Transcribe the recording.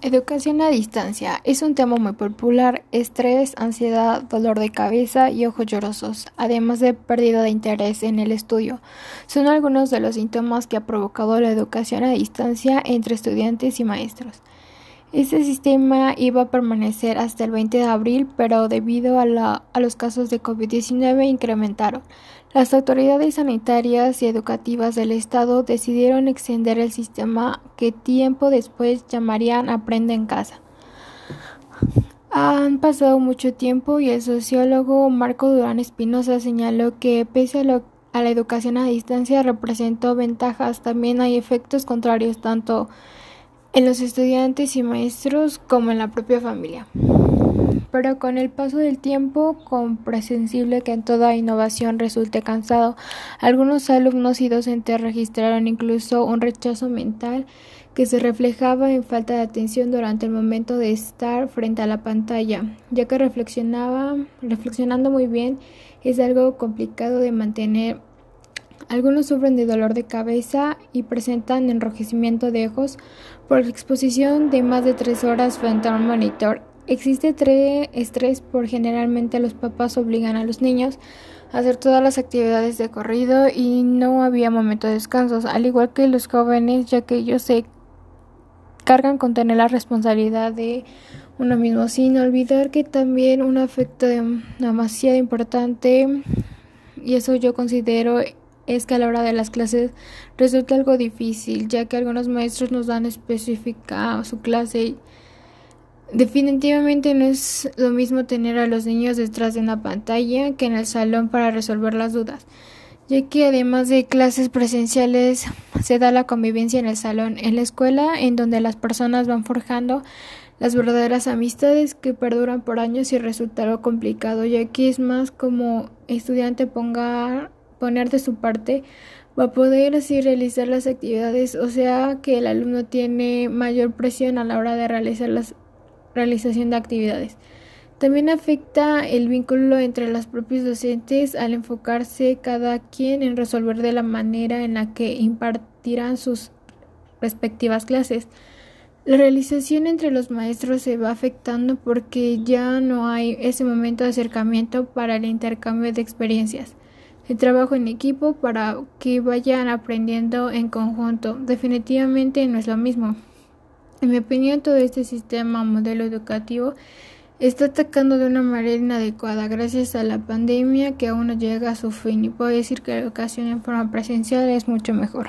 Educación a distancia es un tema muy popular. Estrés, ansiedad, dolor de cabeza y ojos llorosos, además de pérdida de interés en el estudio, son algunos de los síntomas que ha provocado la educación a distancia entre estudiantes y maestros. Este sistema iba a permanecer hasta el 20 de abril, pero debido a, a los casos de COVID-19 incrementaron. Las autoridades sanitarias y educativas del Estado decidieron extender el sistema que tiempo después llamarían Aprende en casa. Han pasado mucho tiempo y el sociólogo Marco Durán Espinosa señaló que pese a, a la educación a distancia representó ventajas, también hay efectos contrarios tanto en los estudiantes y maestros como en la propia familia pero con el paso del tiempo comprensible que en toda innovación resulte cansado. Algunos alumnos y docentes registraron incluso un rechazo mental que se reflejaba en falta de atención durante el momento de estar frente a la pantalla, ya que reflexionaba, reflexionando muy bien es algo complicado de mantener. Algunos sufren de dolor de cabeza y presentan enrojecimiento de ojos. Por exposición de más de tres horas frente a un monitor Existe estrés por generalmente los papás obligan a los niños a hacer todas las actividades de corrido y no había momento de descansos, al igual que los jóvenes, ya que ellos se cargan con tener la responsabilidad de uno mismo, sin olvidar que también un afecto demasiado importante, y eso yo considero es que a la hora de las clases resulta algo difícil, ya que algunos maestros nos dan específica su clase. Definitivamente no es lo mismo tener a los niños detrás de una pantalla que en el salón para resolver las dudas, ya que además de clases presenciales se da la convivencia en el salón, en la escuela, en donde las personas van forjando las verdaderas amistades que perduran por años y resulta algo complicado, ya que es más como estudiante ponga, poner de su parte va a poder así realizar las actividades, o sea que el alumno tiene mayor presión a la hora de realizar las realización de actividades. También afecta el vínculo entre los propios docentes al enfocarse cada quien en resolver de la manera en la que impartirán sus respectivas clases. La realización entre los maestros se va afectando porque ya no hay ese momento de acercamiento para el intercambio de experiencias. El trabajo en equipo para que vayan aprendiendo en conjunto definitivamente no es lo mismo. En mi opinión, todo este sistema modelo educativo está atacando de una manera inadecuada gracias a la pandemia que aún no llega a su fin y puedo decir que la educación en forma presencial es mucho mejor.